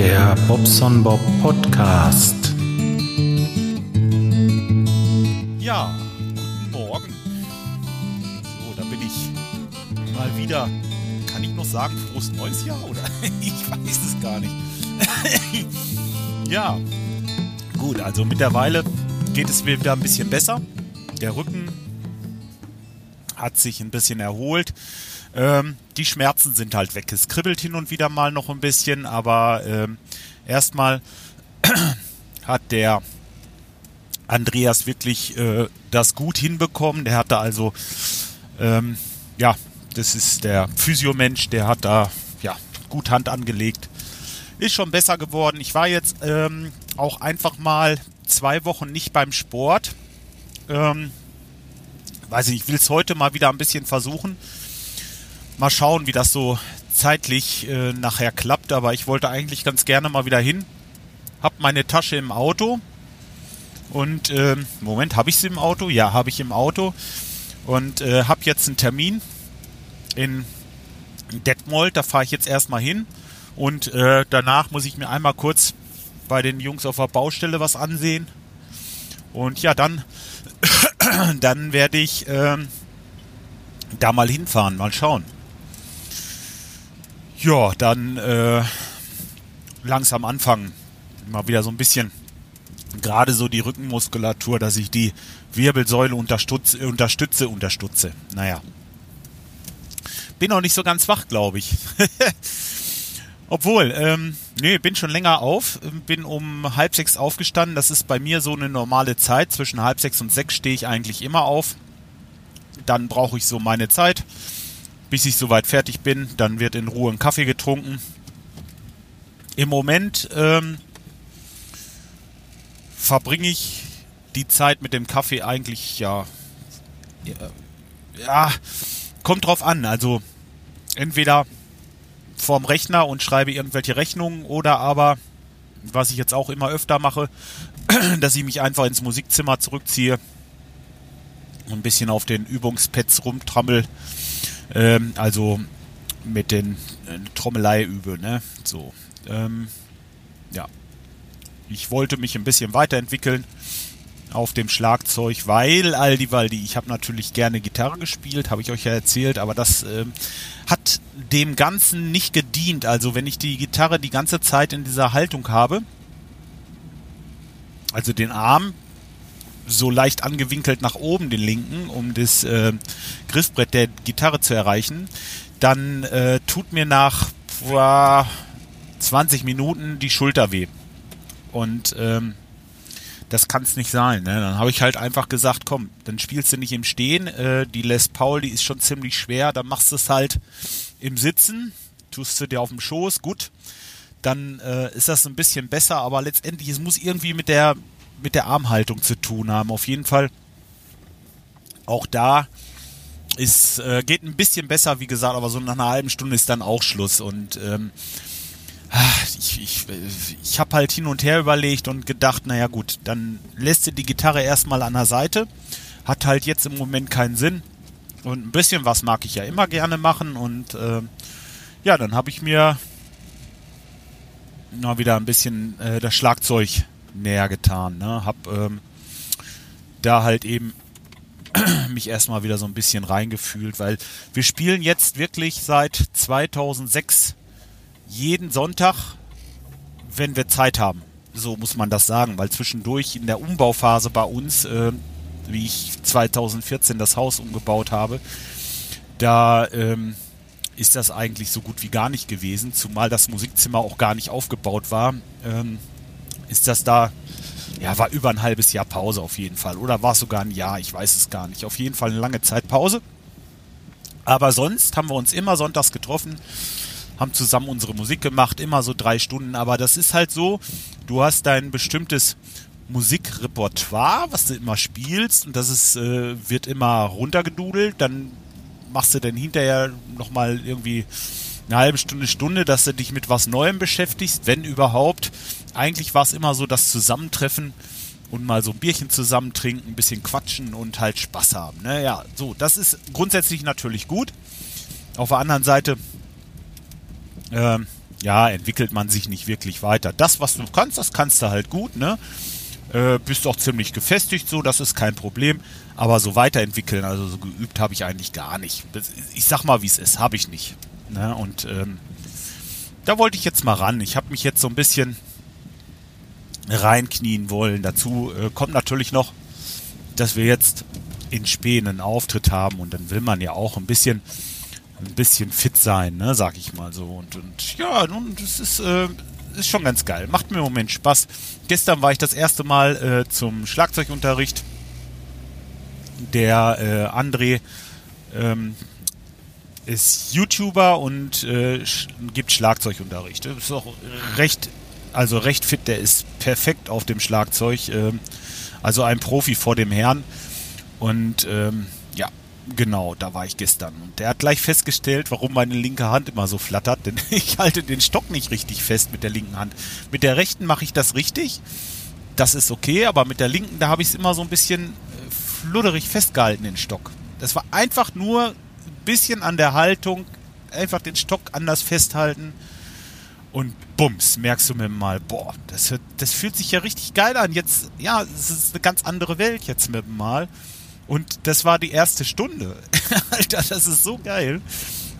Der Bobson Bob Podcast. Ja, guten Morgen. So, da bin ich mal wieder. Kann ich noch sagen, frohes neues Jahr oder? ich weiß es gar nicht. ja, gut, also mittlerweile geht es mir wieder ein bisschen besser. Der Rücken hat sich ein bisschen erholt. Ähm, die Schmerzen sind halt weg. Es kribbelt hin und wieder mal noch ein bisschen, aber ähm, erstmal hat der Andreas wirklich äh, das gut hinbekommen. Der hat da also, ähm, ja, das ist der Physiomensch, der hat da ja gut Hand angelegt. Ist schon besser geworden. Ich war jetzt ähm, auch einfach mal zwei Wochen nicht beim Sport. Ähm, weiß ich, ich will es heute mal wieder ein bisschen versuchen mal schauen, wie das so zeitlich äh, nachher klappt. Aber ich wollte eigentlich ganz gerne mal wieder hin. Hab meine Tasche im Auto. Und äh, Moment, habe ich sie im Auto? Ja, habe ich im Auto. Und äh, habe jetzt einen Termin in Detmold. Da fahre ich jetzt erstmal hin. Und äh, danach muss ich mir einmal kurz bei den Jungs auf der Baustelle was ansehen. Und ja, dann, dann werde ich äh, da mal hinfahren, mal schauen. Ja, dann äh, langsam anfangen. Mal wieder so ein bisschen, gerade so die Rückenmuskulatur, dass ich die Wirbelsäule unterstütze, unterstütze, unterstütze. Naja. Bin noch nicht so ganz wach, glaube ich. Obwohl, ähm, nee, bin schon länger auf, bin um halb sechs aufgestanden. Das ist bei mir so eine normale Zeit. Zwischen halb sechs und sechs stehe ich eigentlich immer auf. Dann brauche ich so meine Zeit bis ich soweit fertig bin. Dann wird in Ruhe ein Kaffee getrunken. Im Moment ähm, verbringe ich die Zeit mit dem Kaffee eigentlich ja, ja, kommt drauf an. Also entweder vorm Rechner und schreibe irgendwelche Rechnungen oder aber, was ich jetzt auch immer öfter mache, dass ich mich einfach ins Musikzimmer zurückziehe und ein bisschen auf den Übungspads rumtrammel ähm, also mit den äh, Trommelei übe, ne? So. Ähm, ja. Ich wollte mich ein bisschen weiterentwickeln auf dem Schlagzeug, weil Aldi Waldi, ich habe natürlich gerne Gitarre gespielt, habe ich euch ja erzählt, aber das ähm, hat dem Ganzen nicht gedient. Also wenn ich die Gitarre die ganze Zeit in dieser Haltung habe, also den Arm so leicht angewinkelt nach oben, den linken, um das äh, Griffbrett der Gitarre zu erreichen, dann äh, tut mir nach boah, 20 Minuten die Schulter weh. Und ähm, das kann es nicht sein. Ne? Dann habe ich halt einfach gesagt, komm, dann spielst du nicht im Stehen. Äh, die Les Paul, die ist schon ziemlich schwer. Dann machst du es halt im Sitzen, tust du dir auf dem Schoß, gut. Dann äh, ist das ein bisschen besser, aber letztendlich, es muss irgendwie mit der mit der Armhaltung zu tun haben. Auf jeden Fall auch da ist, äh, geht ein bisschen besser, wie gesagt, aber so nach einer halben Stunde ist dann auch Schluss. Und ähm, ich, ich, ich habe halt hin und her überlegt und gedacht, naja gut, dann lässt du die Gitarre erstmal an der Seite. Hat halt jetzt im Moment keinen Sinn. Und ein bisschen was mag ich ja immer gerne machen. Und äh, ja, dann habe ich mir mal wieder ein bisschen äh, das Schlagzeug näher getan. Ne? Hab ähm, da halt eben mich erstmal wieder so ein bisschen reingefühlt, weil wir spielen jetzt wirklich seit 2006 jeden Sonntag, wenn wir Zeit haben. So muss man das sagen, weil zwischendurch in der Umbauphase bei uns, äh, wie ich 2014 das Haus umgebaut habe, da ähm, ist das eigentlich so gut wie gar nicht gewesen, zumal das Musikzimmer auch gar nicht aufgebaut war. Ähm, ist das da, ja, war über ein halbes Jahr Pause auf jeden Fall. Oder war es sogar ein Jahr, ich weiß es gar nicht. Auf jeden Fall eine lange Zeit Pause. Aber sonst haben wir uns immer sonntags getroffen, haben zusammen unsere Musik gemacht, immer so drei Stunden. Aber das ist halt so, du hast dein bestimmtes Musikrepertoire, was du immer spielst und das ist, äh, wird immer runtergedudelt. Dann machst du dann hinterher nochmal irgendwie eine halbe Stunde, Stunde, dass du dich mit was Neuem beschäftigst, wenn überhaupt. Eigentlich war es immer so das Zusammentreffen und mal so ein Bierchen zusammen trinken, ein bisschen quatschen und halt Spaß haben. Ne? Ja, so, das ist grundsätzlich natürlich gut. Auf der anderen Seite, äh, ja, entwickelt man sich nicht wirklich weiter. Das, was du kannst, das kannst du halt gut, ne? Äh, bist auch ziemlich gefestigt, so, das ist kein Problem. Aber so weiterentwickeln, also so geübt habe ich eigentlich gar nicht. Ich sag mal, wie es ist, habe ich nicht. Ne? Und ähm, da wollte ich jetzt mal ran. Ich habe mich jetzt so ein bisschen reinknien wollen. Dazu äh, kommt natürlich noch, dass wir jetzt in Spähen einen Auftritt haben und dann will man ja auch ein bisschen ein bisschen fit sein, ne, sag ich mal so. Und, und ja, nun, das ist, äh, ist schon ganz geil. Macht mir im Moment Spaß. Gestern war ich das erste Mal äh, zum Schlagzeugunterricht. Der äh, André ähm, ist YouTuber und äh, sch gibt Schlagzeugunterricht. Ist auch recht, also recht fit. Der ist perfekt auf dem Schlagzeug. Ähm, also ein Profi vor dem Herrn. Und ähm, genau, da war ich gestern. Und der hat gleich festgestellt, warum meine linke Hand immer so flattert. Denn ich halte den Stock nicht richtig fest mit der linken Hand. Mit der rechten mache ich das richtig. Das ist okay, aber mit der linken, da habe ich es immer so ein bisschen äh, fludderig festgehalten, den Stock. Das war einfach nur ein bisschen an der Haltung, einfach den Stock anders festhalten. Und bums, merkst du mir mal, boah, das, das fühlt sich ja richtig geil an. Jetzt, ja, es ist eine ganz andere Welt jetzt mit dem Mal. Und das war die erste Stunde. Alter, das ist so geil.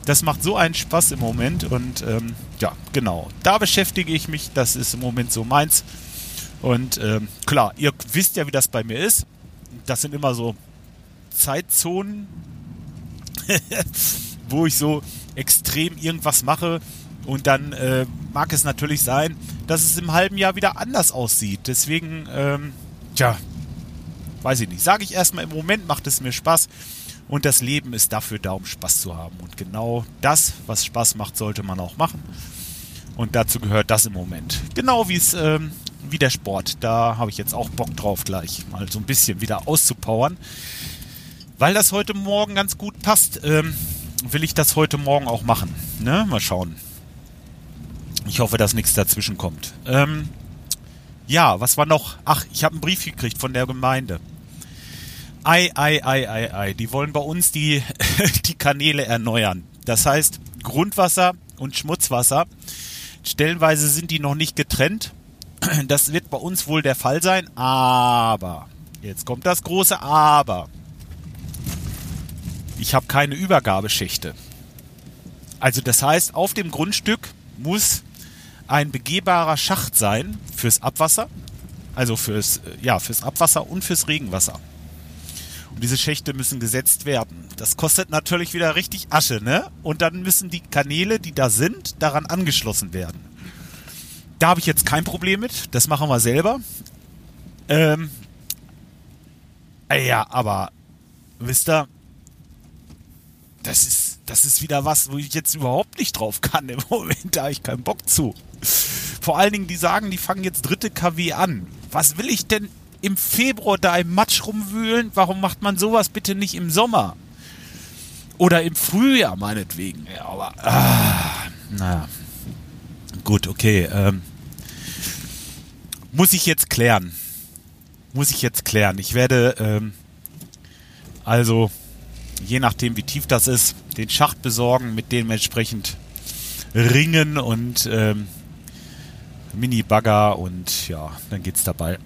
Das macht so einen Spaß im Moment. Und ähm, ja, genau. Da beschäftige ich mich. Das ist im Moment so meins. Und ähm, klar, ihr wisst ja, wie das bei mir ist. Das sind immer so Zeitzonen, wo ich so extrem irgendwas mache. Und dann äh, mag es natürlich sein, dass es im halben Jahr wieder anders aussieht. Deswegen, ähm, tja, weiß ich nicht. Sage ich erstmal, im Moment macht es mir Spaß und das Leben ist dafür da, um Spaß zu haben. Und genau das, was Spaß macht, sollte man auch machen. Und dazu gehört das im Moment. Genau wie es ähm, wie der Sport. Da habe ich jetzt auch Bock drauf, gleich mal so ein bisschen wieder auszupowern. Weil das heute Morgen ganz gut passt, ähm, will ich das heute Morgen auch machen. Ne? Mal schauen. Ich hoffe, dass nichts dazwischen kommt. Ähm, ja, was war noch? Ach, ich habe einen Brief gekriegt von der Gemeinde. Ei, ei, ei, ei, ei. Die wollen bei uns die, die Kanäle erneuern. Das heißt, Grundwasser und Schmutzwasser. Stellenweise sind die noch nicht getrennt. Das wird bei uns wohl der Fall sein. Aber, jetzt kommt das große Aber. Ich habe keine Übergabeschächte. Also das heißt, auf dem Grundstück muss ein begehbarer Schacht sein fürs Abwasser, also fürs, ja, fürs Abwasser und fürs Regenwasser. Und diese Schächte müssen gesetzt werden. Das kostet natürlich wieder richtig Asche, ne? Und dann müssen die Kanäle, die da sind, daran angeschlossen werden. Da habe ich jetzt kein Problem mit. Das machen wir selber. Ähm, ja, aber wisst ihr, das ist, das ist wieder was, wo ich jetzt überhaupt nicht drauf kann. Im Moment da habe ich keinen Bock zu. Vor allen Dingen, die sagen, die fangen jetzt dritte KW an. Was will ich denn im Februar da im Matsch rumwühlen? Warum macht man sowas bitte nicht im Sommer? Oder im Frühjahr meinetwegen. Ja, aber, ah, naja. Gut, okay. Ähm, muss ich jetzt klären. Muss ich jetzt klären. Ich werde, ähm, also, je nachdem wie tief das ist, den Schacht besorgen, mit dem entsprechend ringen und ähm, Mini-Bagger und ja, dann geht's dabei.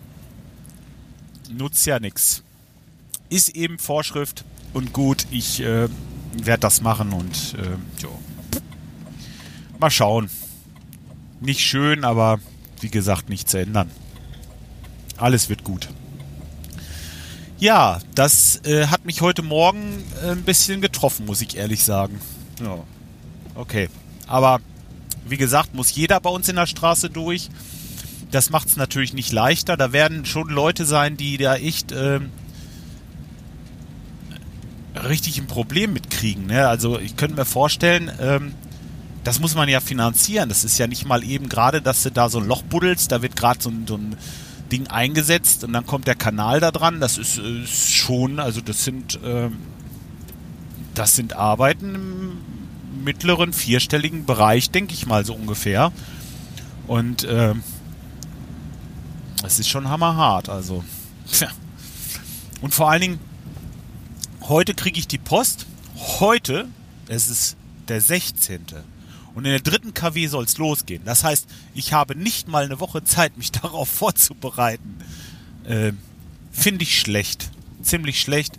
Nutzt ja nichts. Ist eben Vorschrift und gut, ich äh, werde das machen und äh, jo. mal schauen. Nicht schön, aber wie gesagt, nicht zu ändern. Alles wird gut. Ja, das äh, hat mich heute Morgen äh, ein bisschen getroffen, muss ich ehrlich sagen. Ja. Okay. Aber wie gesagt, muss jeder bei uns in der Straße durch. Das macht es natürlich nicht leichter. Da werden schon Leute sein, die da echt äh, richtig ein Problem mitkriegen. Ne? Also ich könnte mir vorstellen, ähm, das muss man ja finanzieren. Das ist ja nicht mal eben gerade, dass du da so ein Loch buddelst, da wird gerade so, so, ein Ding eingesetzt und dann kommt der Kanal da dran. Das ist, ist schon, also das sind, äh, das sind Arbeiten mittleren vierstelligen Bereich, denke ich mal so ungefähr. Und äh, es ist schon hammerhart, also. Und vor allen Dingen, heute kriege ich die Post. Heute, es ist der 16. Und in der dritten KW soll es losgehen. Das heißt, ich habe nicht mal eine Woche Zeit, mich darauf vorzubereiten. Äh, Finde ich schlecht. Ziemlich schlecht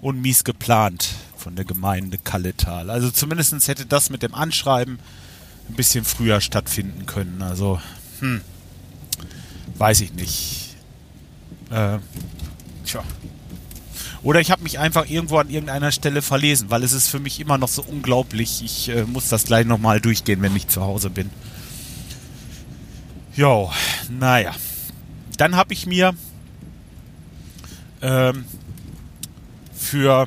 und mies geplant von der Gemeinde Kalletal. Also zumindest hätte das mit dem Anschreiben ein bisschen früher stattfinden können. Also, hm, weiß ich nicht. Äh, tja. Oder ich habe mich einfach irgendwo an irgendeiner Stelle verlesen, weil es ist für mich immer noch so unglaublich. Ich äh, muss das gleich nochmal durchgehen, wenn ich zu Hause bin. Jo, naja. Dann habe ich mir ähm, für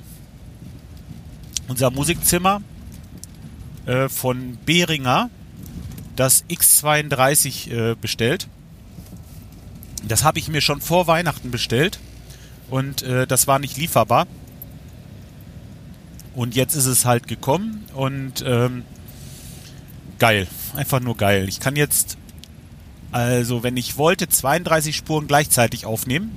unser Musikzimmer äh, von Behringer das X32 äh, bestellt. Das habe ich mir schon vor Weihnachten bestellt und äh, das war nicht lieferbar. Und jetzt ist es halt gekommen und ähm, geil, einfach nur geil. Ich kann jetzt, also wenn ich wollte, 32 Spuren gleichzeitig aufnehmen.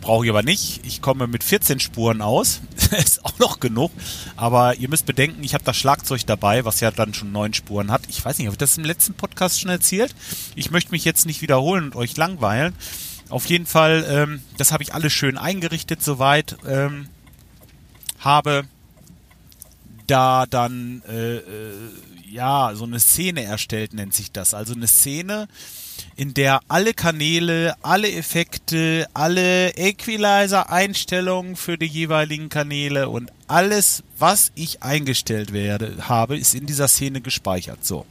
Brauche ich aber nicht. Ich komme mit 14 Spuren aus. ist auch noch genug. Aber ihr müsst bedenken, ich habe das Schlagzeug dabei, was ja dann schon neun Spuren hat. Ich weiß nicht, habe ich das im letzten Podcast schon erzählt? Ich möchte mich jetzt nicht wiederholen und euch langweilen. Auf jeden Fall, ähm, das habe ich alles schön eingerichtet soweit. Ähm, habe da dann äh, äh, ja so eine Szene erstellt, nennt sich das. Also eine Szene, in der alle Kanäle, alle Effekte, alle Equalizer-Einstellungen für die jeweiligen Kanäle und alles, was ich eingestellt werde, habe, ist in dieser Szene gespeichert. So.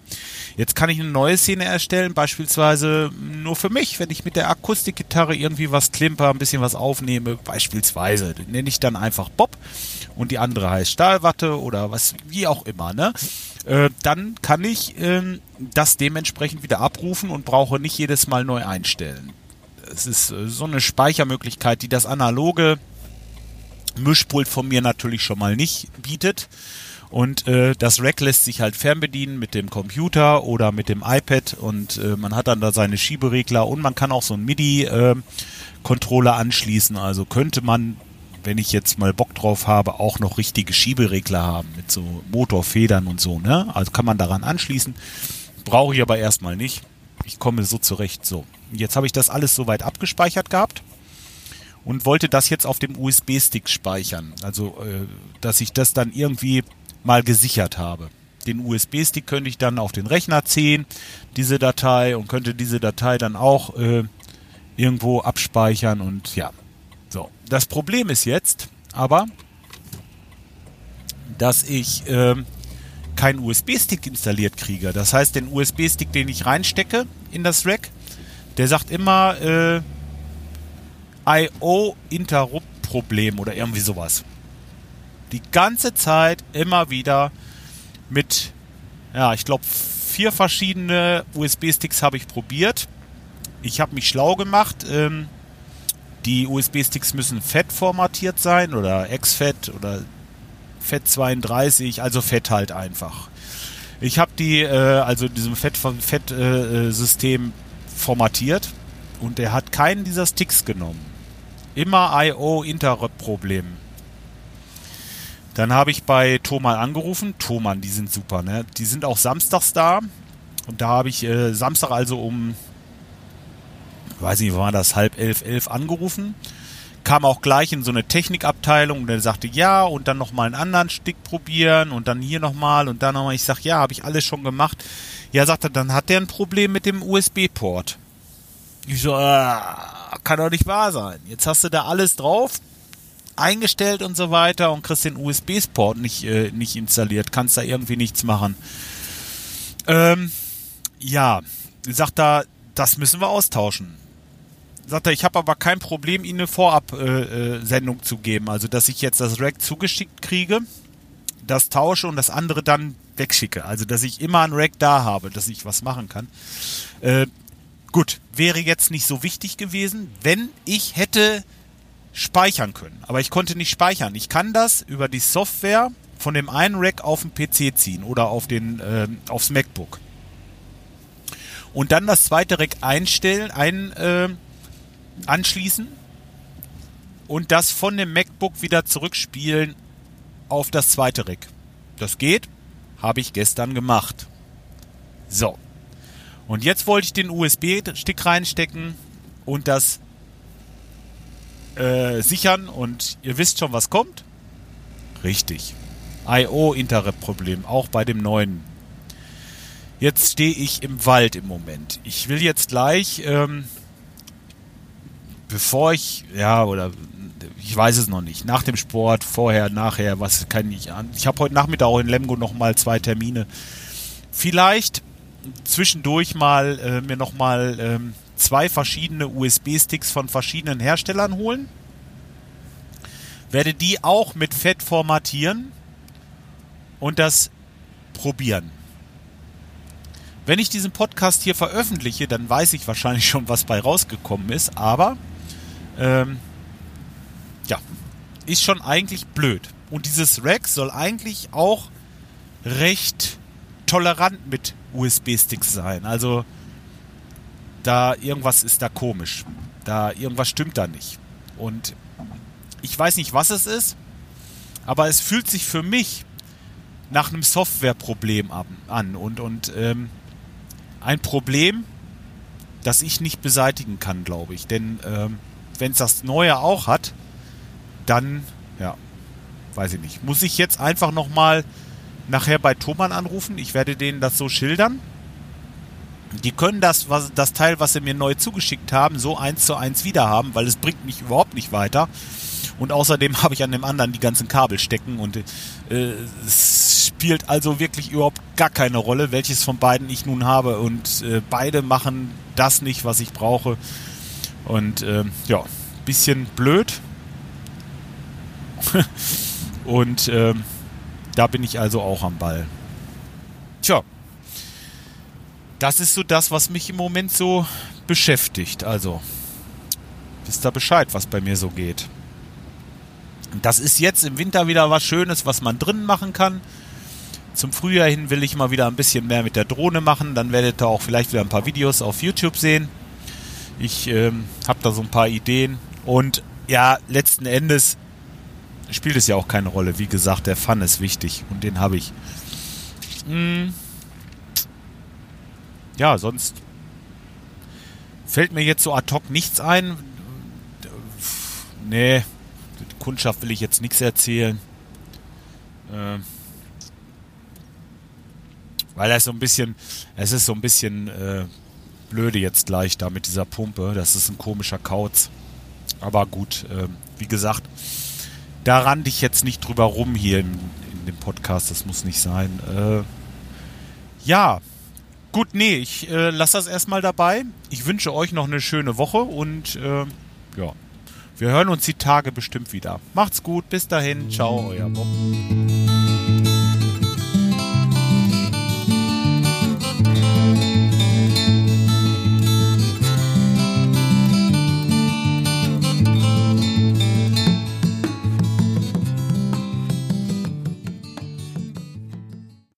Jetzt kann ich eine neue Szene erstellen, beispielsweise nur für mich, wenn ich mit der Akustikgitarre irgendwie was klimper, ein bisschen was aufnehme, beispielsweise. Den nenne ich dann einfach Bob und die andere heißt Stahlwatte oder was, wie auch immer, ne? Äh, dann kann ich äh, das dementsprechend wieder abrufen und brauche nicht jedes Mal neu einstellen. Es ist äh, so eine Speichermöglichkeit, die das analoge Mischpult von mir natürlich schon mal nicht bietet. Und äh, das Rack lässt sich halt fernbedienen mit dem Computer oder mit dem iPad und äh, man hat dann da seine Schieberegler und man kann auch so einen MIDI-Controller äh, anschließen. Also könnte man wenn ich jetzt mal Bock drauf habe, auch noch richtige Schieberegler haben mit so Motorfedern und so, ne? Also kann man daran anschließen. Brauche ich aber erstmal nicht. Ich komme so zurecht. So. Jetzt habe ich das alles soweit abgespeichert gehabt und wollte das jetzt auf dem USB-Stick speichern. Also, äh, dass ich das dann irgendwie mal gesichert habe. Den USB-Stick könnte ich dann auf den Rechner ziehen, diese Datei, und könnte diese Datei dann auch äh, irgendwo abspeichern und ja, so, das Problem ist jetzt aber, dass ich äh, keinen USB-Stick installiert kriege. Das heißt, den USB-Stick, den ich reinstecke in das Rack, der sagt immer äh, IO-Interrupt-Problem oder irgendwie sowas. Die ganze Zeit immer wieder mit, ja, ich glaube, vier verschiedene USB-Sticks habe ich probiert. Ich habe mich schlau gemacht. Ähm, die USB-Sticks müssen fett formatiert sein oder ex-fett oder FAT32, also fett halt einfach. Ich habe die, äh, also diesem Fett-System Fett, äh, formatiert und der hat keinen dieser Sticks genommen. Immer IO-Interrupt-Problem. Dann habe ich bei Thomann angerufen. Thomann, die sind super, ne? Die sind auch samstags da. Und da habe ich äh, Samstag also um weiß nicht, war das halb elf, elf angerufen. Kam auch gleich in so eine Technikabteilung und der sagte ja und dann nochmal einen anderen Stick probieren und dann hier nochmal und dann nochmal. Ich sag ja, habe ich alles schon gemacht. Ja, sagt er, dann hat der ein Problem mit dem USB-Port. Ich so, äh, kann doch nicht wahr sein. Jetzt hast du da alles drauf, eingestellt und so weiter und kriegst den USB-Port nicht, äh, nicht installiert, kannst da irgendwie nichts machen. Ähm, ja, sagt er, das müssen wir austauschen sagt er, ich habe aber kein Problem, Ihnen eine Vorab-Sendung äh, äh zu geben. Also, dass ich jetzt das Rack zugeschickt kriege, das tausche und das andere dann wegschicke. Also, dass ich immer ein Rack da habe, dass ich was machen kann. Äh, gut, wäre jetzt nicht so wichtig gewesen, wenn ich hätte speichern können. Aber ich konnte nicht speichern. Ich kann das über die Software von dem einen Rack auf den PC ziehen oder auf den, äh, aufs MacBook. Und dann das zweite Rack einstellen, ein, äh, anschließen und das von dem MacBook wieder zurückspielen auf das zweite Rack. Das geht. Habe ich gestern gemacht. So. Und jetzt wollte ich den USB-Stick reinstecken und das äh, sichern und ihr wisst schon, was kommt? Richtig. IO-Interrupt-Problem, auch bei dem neuen. Jetzt stehe ich im Wald im Moment. Ich will jetzt gleich, ähm, bevor ich, ja, oder ich weiß es noch nicht, nach dem Sport, vorher, nachher, was kann ich an. Ich habe heute Nachmittag auch in Lemgo nochmal zwei Termine. Vielleicht zwischendurch mal äh, mir nochmal ähm, zwei verschiedene USB-Sticks von verschiedenen Herstellern holen. Werde die auch mit Fett formatieren und das probieren. Wenn ich diesen Podcast hier veröffentliche, dann weiß ich wahrscheinlich schon, was bei rausgekommen ist, aber ähm, ja, ist schon eigentlich blöd. Und dieses Rack soll eigentlich auch recht tolerant mit USB-Sticks sein. Also da irgendwas ist da komisch. Da irgendwas stimmt da nicht. Und ich weiß nicht, was es ist, aber es fühlt sich für mich nach einem Softwareproblem an und, und ähm, ein Problem, das ich nicht beseitigen kann, glaube ich. Denn ähm, wenn es das Neue auch hat, dann, ja, weiß ich nicht. Muss ich jetzt einfach nochmal nachher bei Thomann anrufen? Ich werde denen das so schildern. Die können das, was, das Teil, was sie mir neu zugeschickt haben, so eins zu eins wieder haben, weil es bringt mich überhaupt nicht weiter. Und außerdem habe ich an dem anderen die ganzen Kabel stecken und äh, es spielt also wirklich überhaupt gar keine Rolle, welches von beiden ich nun habe. Und äh, beide machen das nicht, was ich brauche. Und äh, ja, bisschen blöd. und äh, da bin ich also auch am Ball. Tja, das ist so das, was mich im Moment so beschäftigt. Also, wisst ihr Bescheid, was bei mir so geht. Das ist jetzt im Winter wieder was Schönes, was man drinnen machen kann. Zum Frühjahr hin will ich mal wieder ein bisschen mehr mit der Drohne machen. Dann werdet ihr auch vielleicht wieder ein paar Videos auf YouTube sehen. Ich ähm, habe da so ein paar Ideen. Und ja, letzten Endes spielt es ja auch keine Rolle. Wie gesagt, der Fun ist wichtig und den habe ich. Hm. Ja, sonst fällt mir jetzt so ad hoc nichts ein. Nee, Kundschaft will ich jetzt nichts erzählen. Äh, weil er so ein bisschen, es ist so ein bisschen äh, blöde jetzt gleich da mit dieser Pumpe. Das ist ein komischer Kauz. Aber gut, äh, wie gesagt, da rannte ich jetzt nicht drüber rum hier in, in dem Podcast. Das muss nicht sein. Äh, ja, gut, nee, ich äh, lasse das erstmal dabei. Ich wünsche euch noch eine schöne Woche und äh, ja. Wir hören uns die Tage bestimmt wieder. Macht's gut, bis dahin, ciao, euer Bob.